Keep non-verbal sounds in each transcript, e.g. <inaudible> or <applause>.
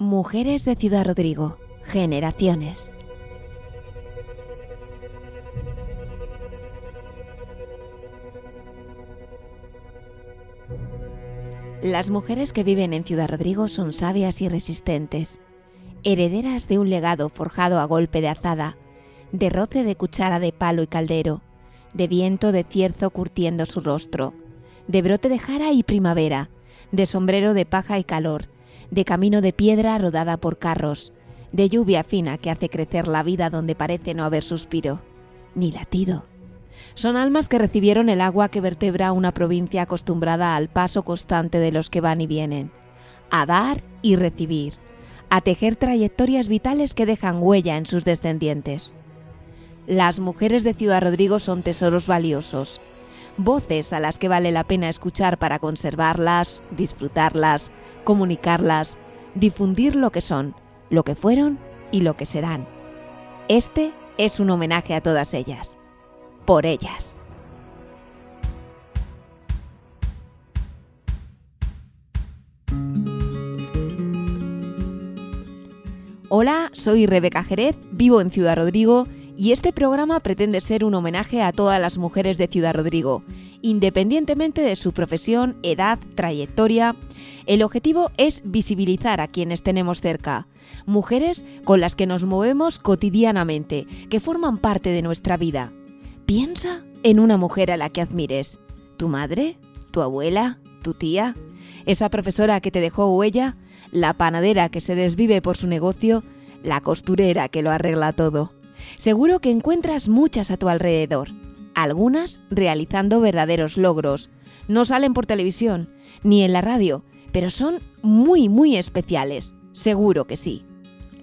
Mujeres de Ciudad Rodrigo, generaciones. Las mujeres que viven en Ciudad Rodrigo son sabias y resistentes, herederas de un legado forjado a golpe de azada, de roce de cuchara de palo y caldero, de viento de cierzo curtiendo su rostro, de brote de jara y primavera, de sombrero de paja y calor, de camino de piedra rodada por carros, de lluvia fina que hace crecer la vida donde parece no haber suspiro, ni latido. Son almas que recibieron el agua que vertebra una provincia acostumbrada al paso constante de los que van y vienen, a dar y recibir, a tejer trayectorias vitales que dejan huella en sus descendientes. Las mujeres de Ciudad Rodrigo son tesoros valiosos, voces a las que vale la pena escuchar para conservarlas, disfrutarlas, comunicarlas, difundir lo que son, lo que fueron y lo que serán. Este es un homenaje a todas ellas. Por ellas. Hola, soy Rebeca Jerez, vivo en Ciudad Rodrigo y este programa pretende ser un homenaje a todas las mujeres de Ciudad Rodrigo, independientemente de su profesión, edad, trayectoria. El objetivo es visibilizar a quienes tenemos cerca, mujeres con las que nos movemos cotidianamente, que forman parte de nuestra vida. Piensa en una mujer a la que admires. ¿Tu madre? ¿Tu abuela? ¿Tu tía? ¿Esa profesora que te dejó huella? ¿La panadera que se desvive por su negocio? ¿La costurera que lo arregla todo? Seguro que encuentras muchas a tu alrededor, algunas realizando verdaderos logros. No salen por televisión, ni en la radio, pero son muy, muy especiales. Seguro que sí.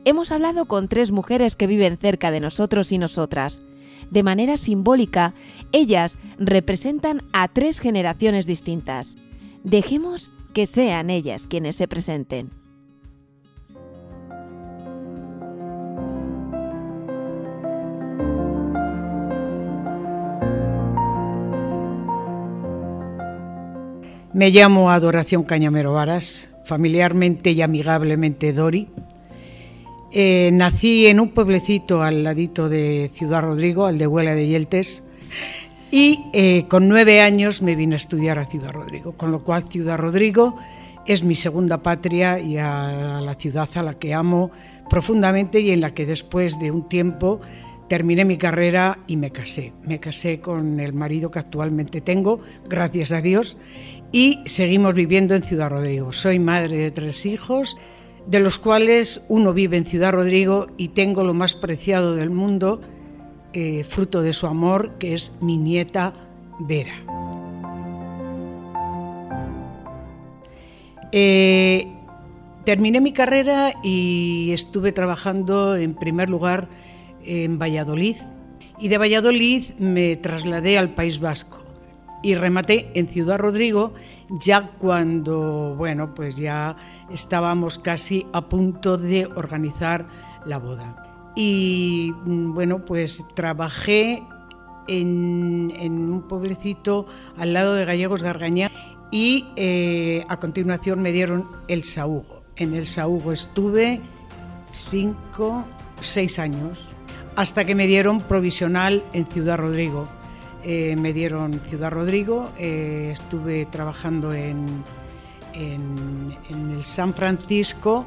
Hemos hablado con tres mujeres que viven cerca de nosotros y nosotras. De manera simbólica, ellas representan a tres generaciones distintas. Dejemos que sean ellas quienes se presenten. Me llamo Adoración Cañamero Varas, familiarmente y amigablemente Dori. Eh, nací en un pueblecito al ladito de Ciudad Rodrigo, al de Huela de Yeltes, y eh, con nueve años me vine a estudiar a Ciudad Rodrigo, con lo cual Ciudad Rodrigo es mi segunda patria y a la ciudad a la que amo profundamente y en la que después de un tiempo terminé mi carrera y me casé. Me casé con el marido que actualmente tengo, gracias a Dios, y seguimos viviendo en Ciudad Rodrigo. Soy madre de tres hijos, de los cuales uno vive en Ciudad Rodrigo y tengo lo más preciado del mundo, eh, fruto de su amor, que es mi nieta Vera. Eh, terminé mi carrera y estuve trabajando en primer lugar en Valladolid y de Valladolid me trasladé al País Vasco y rematé en Ciudad Rodrigo ya cuando, bueno, pues ya estábamos casi a punto de organizar la boda. Y mm, bueno, pues trabajé en, un pueblecito al lado de Gallegos de Argañá y eh, a continuación me dieron el saúgo. En el saúgo estuve cinco, seis años, hasta que me dieron provisional en Ciudad Rodrigo eh, me dieron Ciudad Rodrigo, eh, estuve trabajando en, el San Francisco,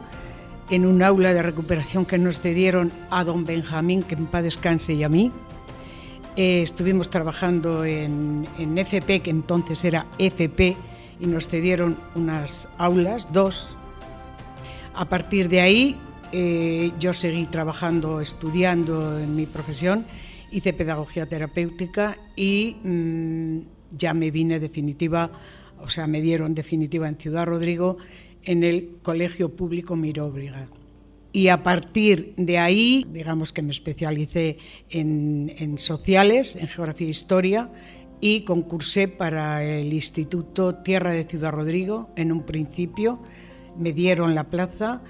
en un aula de recuperación que nos cedieron a don Benjamín, que en paz descanse, y a mí. Eh, estuvimos trabajando en, en FP, que entonces era FP, y nos cedieron unas aulas, dos. A partir de ahí yo seguí trabajando, estudiando en mi profesión hice pedagogía terapéutica y mm, ya me vine definitiva, o sea, me dieron definitiva en Ciudad Rodrigo en el Colegio Público Miróbriga. Y a partir de ahí, digamos que me especialicé en, en sociales, en geografía e historia, y concursé para el Instituto Tierra de Ciudad Rodrigo en un principio. Me dieron la plaza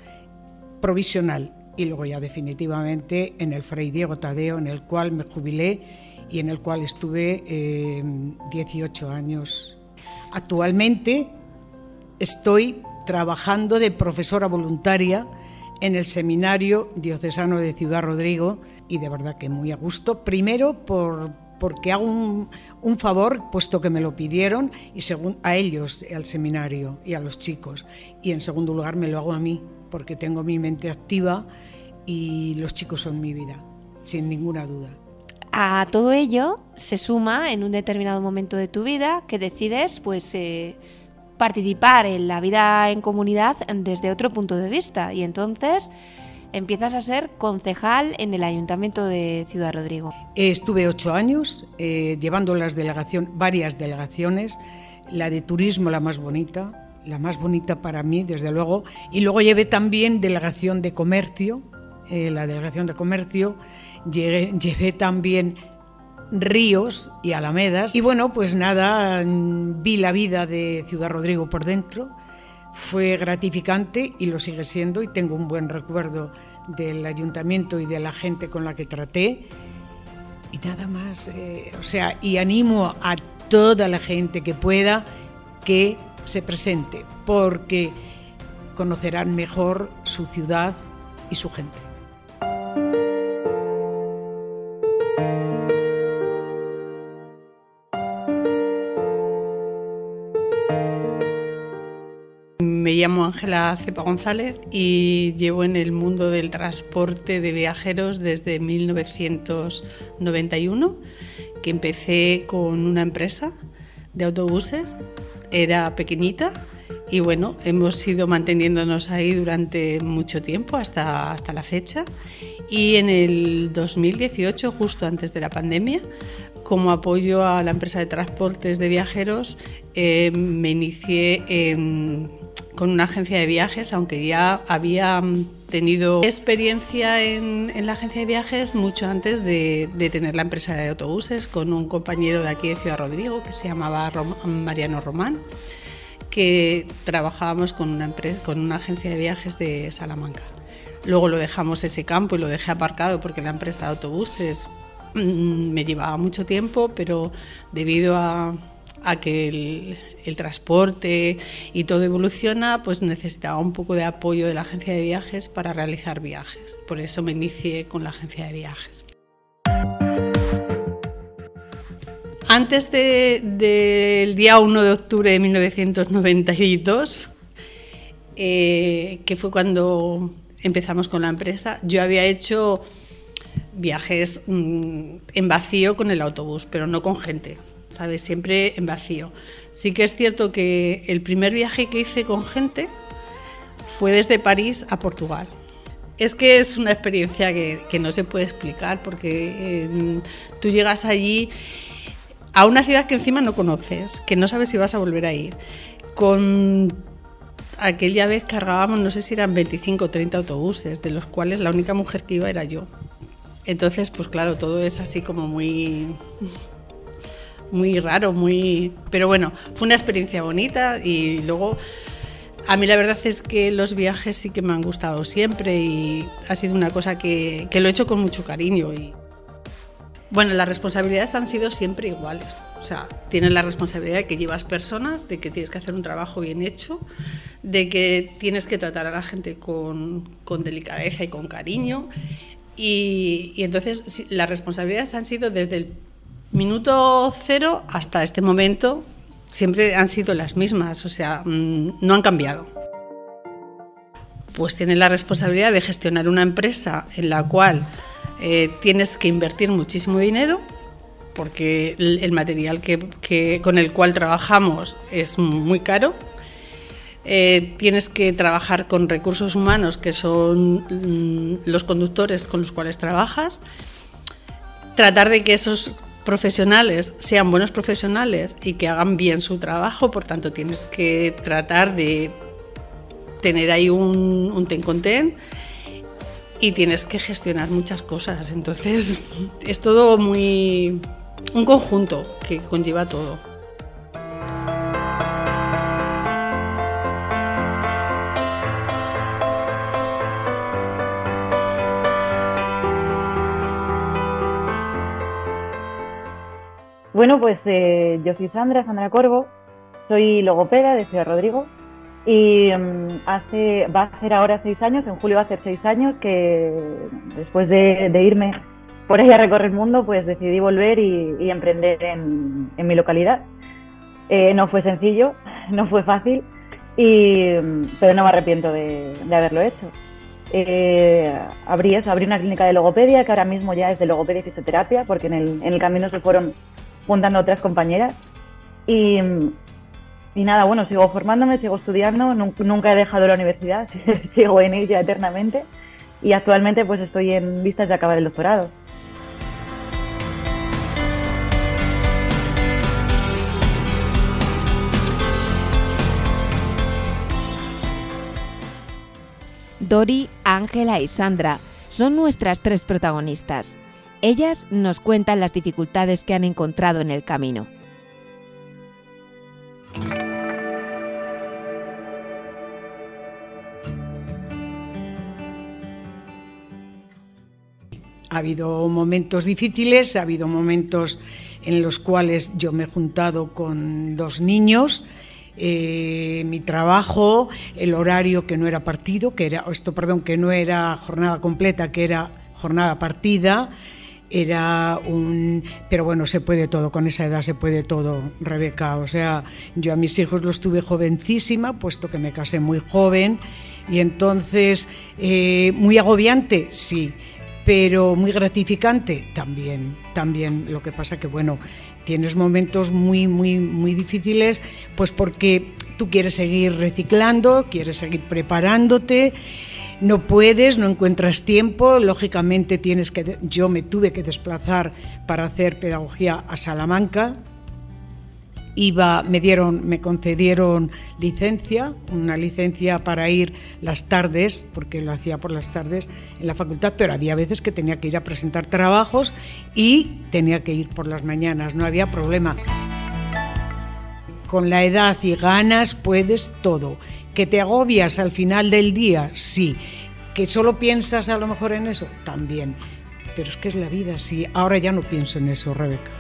provisional y luego ya definitivamente en el Fray Diego Tadeo, en el cual me jubilé y en el cual estuve 18 eh, años. Actualmente estoy trabajando de profesora voluntaria en el Seminario Diocesano de Ciudad Rodrigo y de verdad que muy a gusto. Primero por, porque hago un, favor, puesto que me lo pidieron, y según, a ellos, al seminario y a los chicos. Y en segundo lugar me lo hago a mí, porque tengo mi mente activa y los chicos son mi vida, sin ninguna duda. A todo ello se suma en un determinado momento de tu vida que decides pues eh, participar en la vida en comunidad desde otro punto de vista y entonces empiezas a ser concejal en el Ayuntamiento de Ciudad Rodrigo. Estuve ocho años eh, llevando las delegación, varias delegaciones, la de turismo la más bonita, la más bonita para mí, desde luego, y luego llevé también delegación de comercio, eh, la delegación de comercio, llevé también ríos y alamedas, y bueno, pues nada, vi la vida de Ciudad Rodrigo por dentro, fue gratificante y lo sigue siendo y tengo un buen recuerdo del ayuntamiento y de la gente con la que traté. Y nada más, eh, o sea, y animo a toda la gente que pueda que se presente, porque conocerán mejor su ciudad y su gente. Me llamo Ángela Cepa González y llevo en el mundo del transporte de viajeros desde 1991, que empecé con una empresa de autobuses, era pequeñita y bueno, hemos ido manteniéndonos ahí durante mucho tiempo hasta, hasta la fecha. Y en el 2018, justo antes de la pandemia, como apoyo a la empresa de transportes de viajeros, eh, me inicié con una agencia de viajes, aunque ya había mm, tenido experiencia en, la agencia de viajes mucho antes de, tener la empresa de autobuses con un compañero de aquí de Ciudad Rodrigo que se llamaba Mariano Román, que trabajábamos con una, empresa, con una agencia de viajes de Salamanca. Luego lo dejamos ese campo y lo dejé aparcado porque la empresa de autobuses mm, me llevaba mucho tiempo, pero debido a, a que el, el transporte y todo evoluciona, pues necesitaba un poco de apoyo de la agencia de viajes para realizar viajes. Por eso me inicié con la agencia de viajes. Antes del día 1 de octubre de 1992, eh, que fue cuando empezamos con la empresa, yo había hecho viajes mm, en vacío con el autobús, pero no con gente. ¿Sabes? Siempre en vacío. Sí que es cierto que el primer viaje que hice con gente fue desde París a Portugal. Es que es una experiencia que, no se puede explicar porque em, tú llegas allí a una ciudad que encima no conoces, que no sabes si vas a volver a ir. Con aquella vez cargábamos, no sé si eran 25 o 30 autobuses, de los cuales la única mujer que iba era yo. Entonces, pues claro, todo es así como muy muy raro, muy... Pero bueno, fue una experiencia bonita y luego a mí la verdad es que los viajes sí que me han gustado siempre y ha sido una cosa que, que lo he hecho con mucho cariño. Y... Bueno, las responsabilidades han sido siempre iguales. O sea, tienes la responsabilidad de que llevas personas, de que tienes que hacer un trabajo bien hecho, de que tienes que tratar a la gente con, con delicadeza y con cariño. Y, y entonces las responsabilidades han sido desde el minuto cero hasta este momento siempre han sido las mismas, o sea, mm, no han cambiado. Pues tienes la responsabilidad de gestionar una empresa en la cual eh, tienes que invertir muchísimo dinero, porque el, material que, con el cual trabajamos es muy caro. Eh, tienes que trabajar con recursos humanos, que son mm, los conductores con los cuales trabajas. Tratar de que esos profesionales sean buenos profesionales y que hagan bien su trabajo, por tanto tienes que tratar de tener ahí un, un ten con ten y tienes que gestionar muchas cosas. Entonces <laughs> es todo muy un conjunto que conlleva todo. Bueno, pues eh, yo soy Sandra, Sandra Corvo, soy logopeda de Ciudad Rodrigo Y mm, hace, va a ser ahora seis años, en julio va a ser seis años que después de, irme por ahí a recorrer el mundo, pues decidí volver y, emprender en, mi localidad. Eh, no fue sencillo, <laughs> no fue fácil, y, pero no me arrepiento de, haberlo hecho. Eh, abrí eso, abrí una clínica de logopedia que ahora mismo ya es de logopedia y fisioterapia, porque en el, en el camino se fueron juntando otras compañeras. Y, y nada, bueno, sigo formándome, sigo estudiando, nunca he dejado la universidad, <laughs> sigo en ella eternamente y actualmente pues estoy en vistas de acabar el doctorado. Dori, Ángela y Sandra son nuestras tres protagonistas. Ellas nos cuentan las dificultades que han encontrado en el camino. Ha habido momentos difíciles, ha habido momentos en los cuales yo me he juntado con dos niños, eh, mi trabajo, el horario que no era partido, que era esto, perdón, que no era jornada completa, que era jornada partida, era un... Pero bueno, se puede todo, con esa edad se puede todo, Rebeca. O sea, yo a mis hijos los tuve jovencísima, puesto que me casé muy joven, y entonces, eh, muy agobiante, sí, pero muy gratificante también, también. Lo que pasa que, bueno, tienes momentos muy, muy, muy difíciles, pues porque tú quieres seguir reciclando, quieres seguir preparándote no puedes, no encuentras tiempo, lógicamente tienes que yo me tuve que desplazar para hacer pedagogía a Salamanca. Iba, me dieron, me concedieron licencia, una licencia para ir las tardes, porque lo hacía por las tardes en la facultad, pero había veces que tenía que ir a presentar trabajos y tenía que ir por las mañanas, no había problema. Con la edad y ganas puedes todo ¿Que te agobias al final del día? Sí. ¿Que solo piensas a lo mejor en eso? También. Pero es que es la vida, sí. Ahora ya no pienso en eso, Rebeca.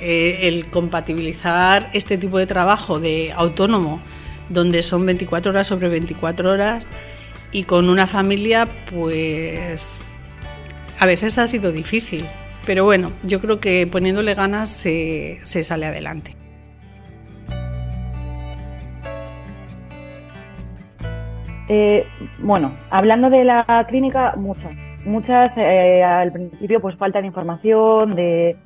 Eh, el compatibilizar este tipo de trabajo de autónomo, donde son 24 horas sobre 24 horas, y con una familia, pues a veces ha sido difícil. Pero bueno, yo creo que poniéndole ganas se, sale adelante. Eh, bueno, hablando de la clínica, muchas. Muchas eh, al principio pues falta de información, de,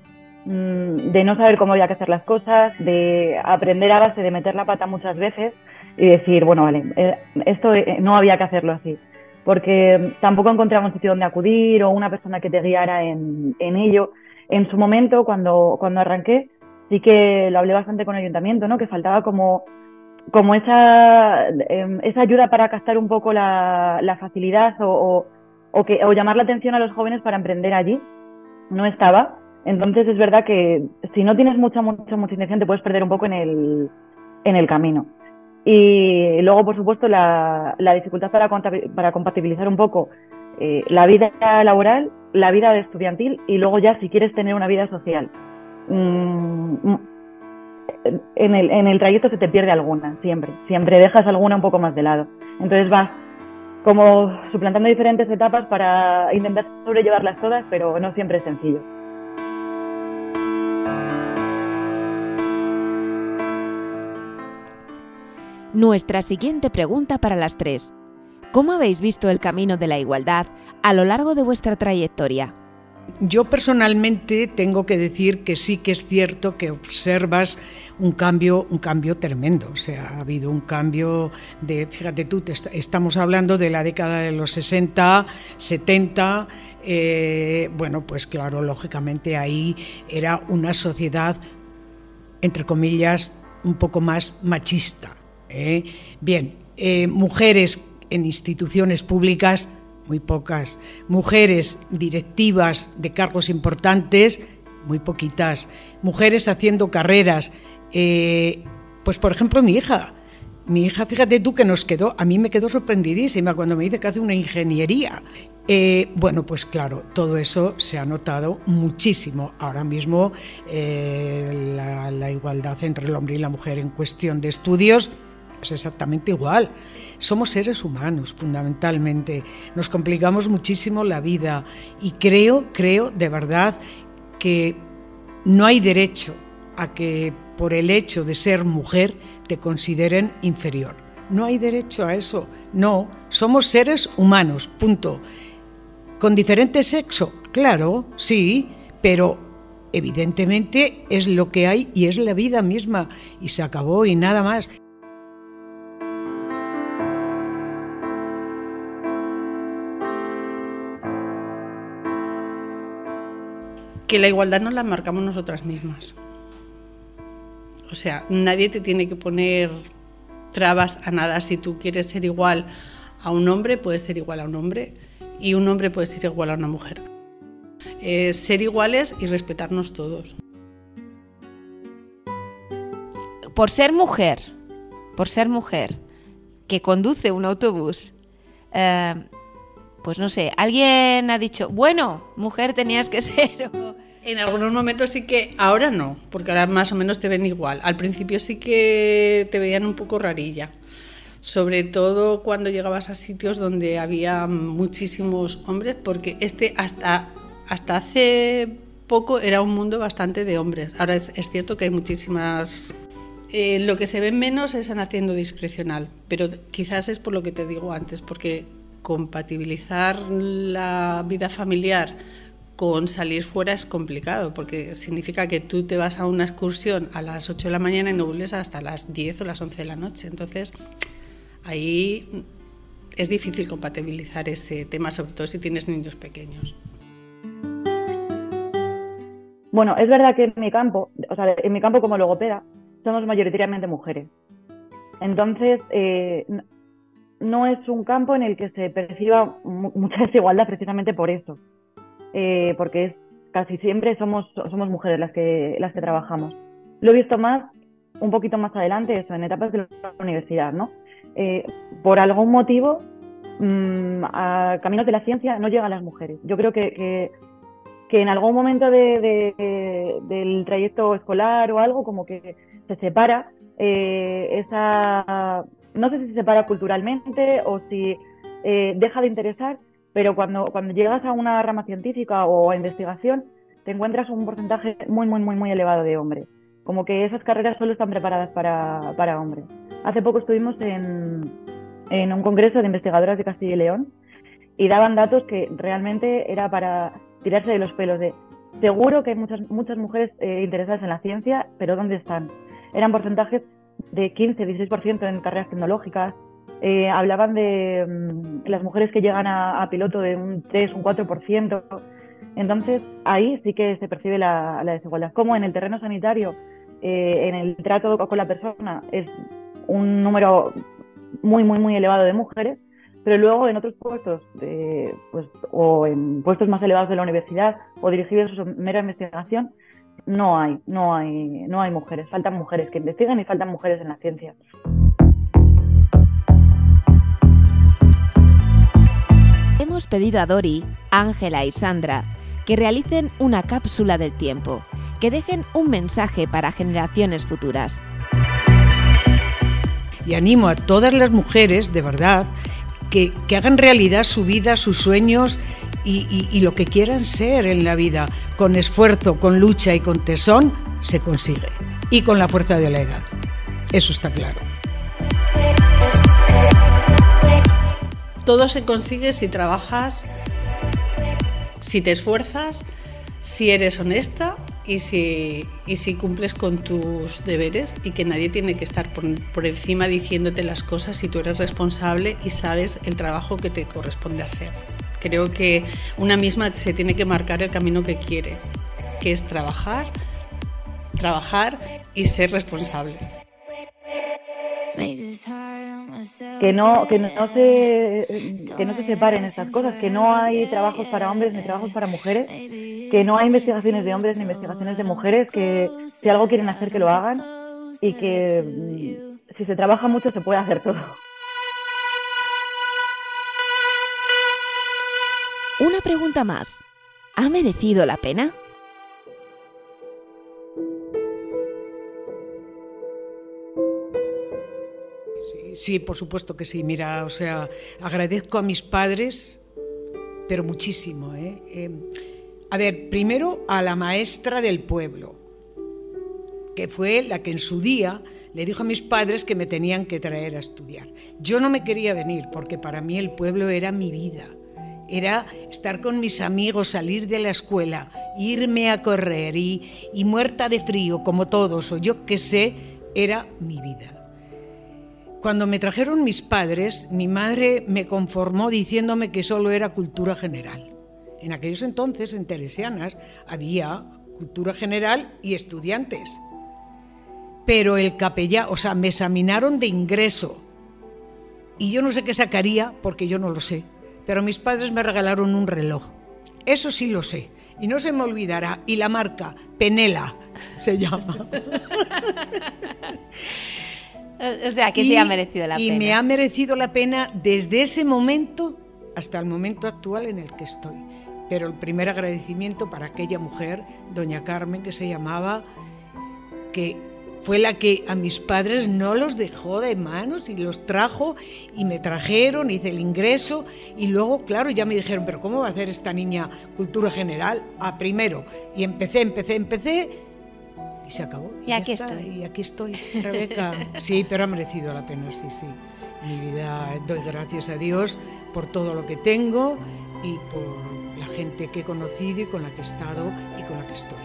mm, de no saber cómo había que hacer las cosas, de aprender a base de meter la pata muchas veces y decir, bueno, vale, eh, esto no había que hacerlo así porque tampoco encontraba un sitio donde acudir o una persona que te guiara en, ello. En su momento, cuando, cuando arranqué, sí que lo hablé bastante con el ayuntamiento, ¿no? que faltaba como, como esa, em, esa ayuda para captar un poco la, facilidad o, o, que, o llamar la atención a los jóvenes para emprender allí. No estaba. Entonces es verdad que si no tienes mucha, mucha, mucha intención te puedes perder un poco en el, en el camino. Y luego, por supuesto, la, dificultad para, para, compatibilizar un poco eh, la vida laboral, la vida estudiantil y luego ya si quieres tener una vida social. Mm, mm, en, el, en el trayecto se te pierde alguna, siempre. Siempre dejas alguna un poco más de lado. Entonces vas como suplantando diferentes etapas para intentar sobrellevarlas todas, pero no siempre es sencillo. Nuestra siguiente pregunta para las tres. ¿Cómo habéis visto el camino de la igualdad a lo largo de vuestra trayectoria? Yo personalmente tengo que decir que sí que es cierto que observas un cambio, un cambio tremendo. O sea, ha habido un cambio de, fíjate tú, estamos hablando de la década de los 60, 70. Eh, bueno, pues claro, lógicamente ahí era una sociedad, entre comillas, un poco más machista. ¿Eh? Bien, eh, mujeres en instituciones públicas, muy pocas. Mujeres directivas de cargos importantes, muy poquitas. Mujeres haciendo carreras. Eh, pues por ejemplo mi hija. Mi hija, fíjate tú que nos quedó, a mí me quedó sorprendidísima cuando me dice que hace una ingeniería. Bueno, pues claro, todo eso se ha notado muchísimo. Ahora mismo la, igualdad entre el hombre y la mujer en cuestión de estudios es exactamente igual. Somos seres humanos, fundamentalmente. Nos complicamos muchísimo la vida y creo, creo de verdad que no hay derecho a que por el hecho de ser mujer te consideren inferior. No hay derecho a eso. No, somos seres humanos, punto. ¿Con diferente sexo? Claro, sí, pero evidentemente es lo que hay y es la vida misma y se acabó y nada más. Que la igualdad no la marcamos nosotras mismas. O sea, nadie te tiene que poner trabas a nada. Si tú quieres ser igual a un hombre, puedes ser igual a un hombre y un hombre puede ser igual a una mujer. Eh, ser iguales y respetarnos todos. Por ser mujer, por ser mujer que conduce un autobús, eh, pues no sé, alguien ha dicho, bueno, mujer tenías que <laughs> ser. En algunos momentos sí que, ahora no, porque ahora más o menos te ven igual. Al principio sí que te veían un poco rarilla sobre todo cuando llegabas a sitios donde había muchísimos hombres, porque este hasta, hasta hace poco era un mundo bastante de hombres. Ahora es, cierto que hay muchísimas... Eh, lo que se ve menos es en haciendo discrecional, pero quizás es por lo que te digo antes, porque compatibilizar la vida familiar con salir fuera es complicado, porque significa que tú te vas a una excursión a las 8 de la mañana y no vuelves hasta las 10 o las 11 de la noche. Entonces, ahí es difícil compatibilizar ese tema, sobre todo si tienes niños pequeños. Bueno, es verdad que en mi campo, o sea, en mi campo como logopeda, somos mayoritariamente mujeres. Entonces, eh, no es un campo en el que se perciba mucha desigualdad precisamente por eso, eh, porque es, casi siempre somos, somos mujeres las que, las que trabajamos. Lo he visto más, un poquito más adelante, eso, en etapas de la universidad, ¿no? Eh, por algún motivo, mm, a caminos de la ciencia no llegan las mujeres. Yo creo que, que, en algún momento del trayecto escolar o algo, como que se separa eh, esa. No sé si se separa culturalmente o si eh, deja de interesar, pero cuando, cuando llegas a una rama científica o a investigación, te encuentras un porcentaje muy, muy, muy, muy elevado de hombres. Como que esas carreras solo están preparadas para, para hombres. Hace poco estuvimos en, en un congreso de investigadoras de Castilla y León y daban datos que realmente era para tirarse de los pelos de seguro que hay muchas, muchas mujeres eh, interesadas en la ciencia, pero ¿dónde están? Eran porcentajes de 15, 16% en carreras tecnológicas. Eh, hablaban de mm, las mujeres que llegan a, piloto de un 3, un 4%. Entonces, ahí sí que se percibe la, la desigualdad. Como en el terreno sanitario, eh, en el trato con la persona, es un número muy, muy, muy elevado de mujeres, pero luego en otros puestos, de, pues, o en puestos más elevados de la universidad o dirigidos a mera investigación, no hay, no hay, no hay mujeres. Faltan mujeres que investigan y faltan mujeres en la ciencia. Hemos pedido a Dori, Ángela y Sandra que realicen una cápsula del tiempo, que dejen un mensaje para generaciones futuras y animo a todas las mujeres, de verdad, que, hagan realidad su vida, sus sueños y, y, lo que quieran ser en la vida. Con esfuerzo, con lucha y con tesón se consigue. Y con la fuerza de la edad. Eso está claro. Todo se consigue si trabajas, si te esfuerzas, si eres honesta y si, y si cumples con tus deberes y que nadie tiene que estar por, por, encima diciéndote las cosas si tú eres responsable y sabes el trabajo que te corresponde hacer. Creo que una misma se tiene que marcar el camino que quiere, que es trabajar, trabajar y ser responsable que no que no se que no se separen estas cosas que no hay trabajos para hombres ni trabajos para mujeres que no hay investigaciones de hombres ni investigaciones de mujeres que si algo quieren hacer que lo hagan y que mm, si se trabaja mucho se puede hacer todo Una pregunta más. ¿Ha merecido la pena? Sí, por supuesto que sí. Mira, o sea, agradezco a mis padres, pero muchísimo. ¿eh? Eh, a ver, primero a la maestra del pueblo, que fue la que en su día le dijo a mis padres que me tenían que traer a estudiar. Yo no me quería venir porque para mí el pueblo era mi vida. Era estar con mis amigos, salir de la escuela, irme a correr y, y muerta de frío como todos, o yo qué sé, era mi vida. Cuando me trajeron mis padres, mi madre me conformó diciéndome que solo era cultura general. En aquellos entonces, en Teresianas, había cultura general y estudiantes. Pero el capellán, o sea, me examinaron de ingreso. Y yo no sé qué sacaría, porque yo no lo sé. Pero mis padres me regalaron un reloj. Eso sí lo sé. Y no se me olvidará. Y la marca, Penela, se llama. <laughs> O sea, que sí ha merecido la y pena. me ha merecido la pena desde ese momento hasta el momento actual en el que estoy. Pero el primer agradecimiento para aquella mujer, doña Carmen, que se llamaba, que fue la que a mis padres no los dejó de manos y los trajo y me trajeron, hice el ingreso y luego, claro, ya me dijeron, pero ¿cómo va a hacer esta niña cultura general? A primero. Y empecé, empecé, empecé y se acabó. Y aquí está, estoy. Y aquí estoy, <laughs> Rebeca. Sí, pero ha merecido la pena, sí, sí. Mi vida, doy gracias a Dios por todo lo que tengo y por la gente que he conocido y con la que he estado y con la que estoy.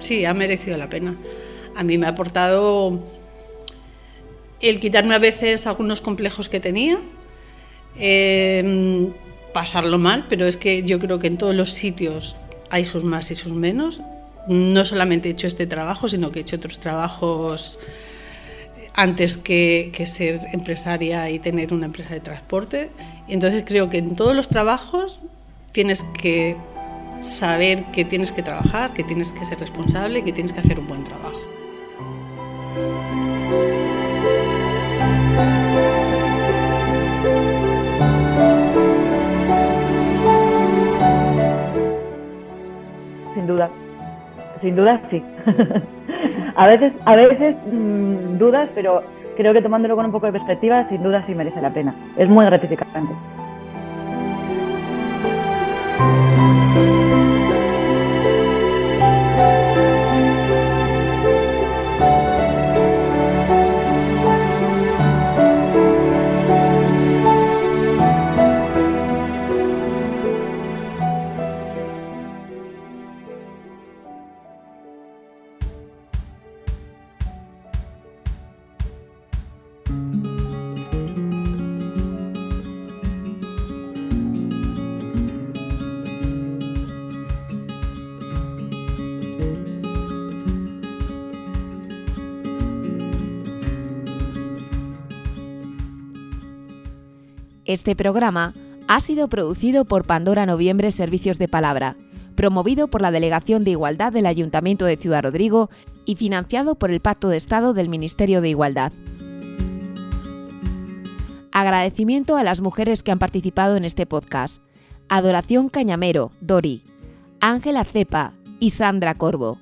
Sí, ha merecido la pena. A mí me ha aportado el quitarme a veces algunos complejos que tenía, eh, pasarlo mal, pero es que yo creo que en todos los sitios hay sus más y sus menos. No solamente he hecho este trabajo, sino que he hecho otros trabajos antes que, que ser empresaria y tener una empresa de transporte. Entonces creo que en todos los trabajos tienes que saber que tienes que trabajar, que tienes que ser responsable, que tienes que hacer un buen trabajo. Sin duda sí. <laughs> a veces, a veces mmm, dudas, pero creo que tomándolo con un poco de perspectiva, sin duda sí merece la pena. Es muy gratificante. Este programa ha sido producido por Pandora Noviembre Servicios de Palabra, promovido por la Delegación de Igualdad del Ayuntamiento de Ciudad Rodrigo y financiado por el Pacto de Estado del Ministerio de Igualdad. Agradecimiento a las mujeres que han participado en este podcast. Adoración Cañamero, Dori, Ángela Cepa y Sandra Corvo.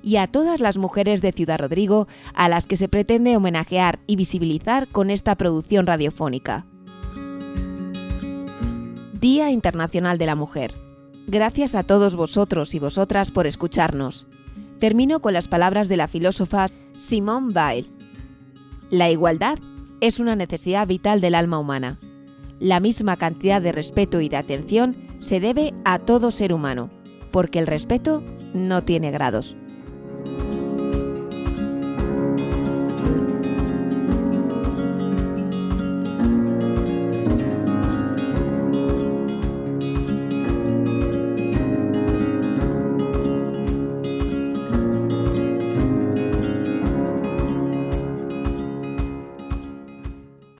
Y a todas las mujeres de Ciudad Rodrigo a las que se pretende homenajear y visibilizar con esta producción radiofónica. Día Internacional de la Mujer. Gracias a todos vosotros y vosotras por escucharnos. Termino con las palabras de la filósofa Simone Weil. La igualdad es una necesidad vital del alma humana. La misma cantidad de respeto y de atención se debe a todo ser humano, porque el respeto no tiene grados.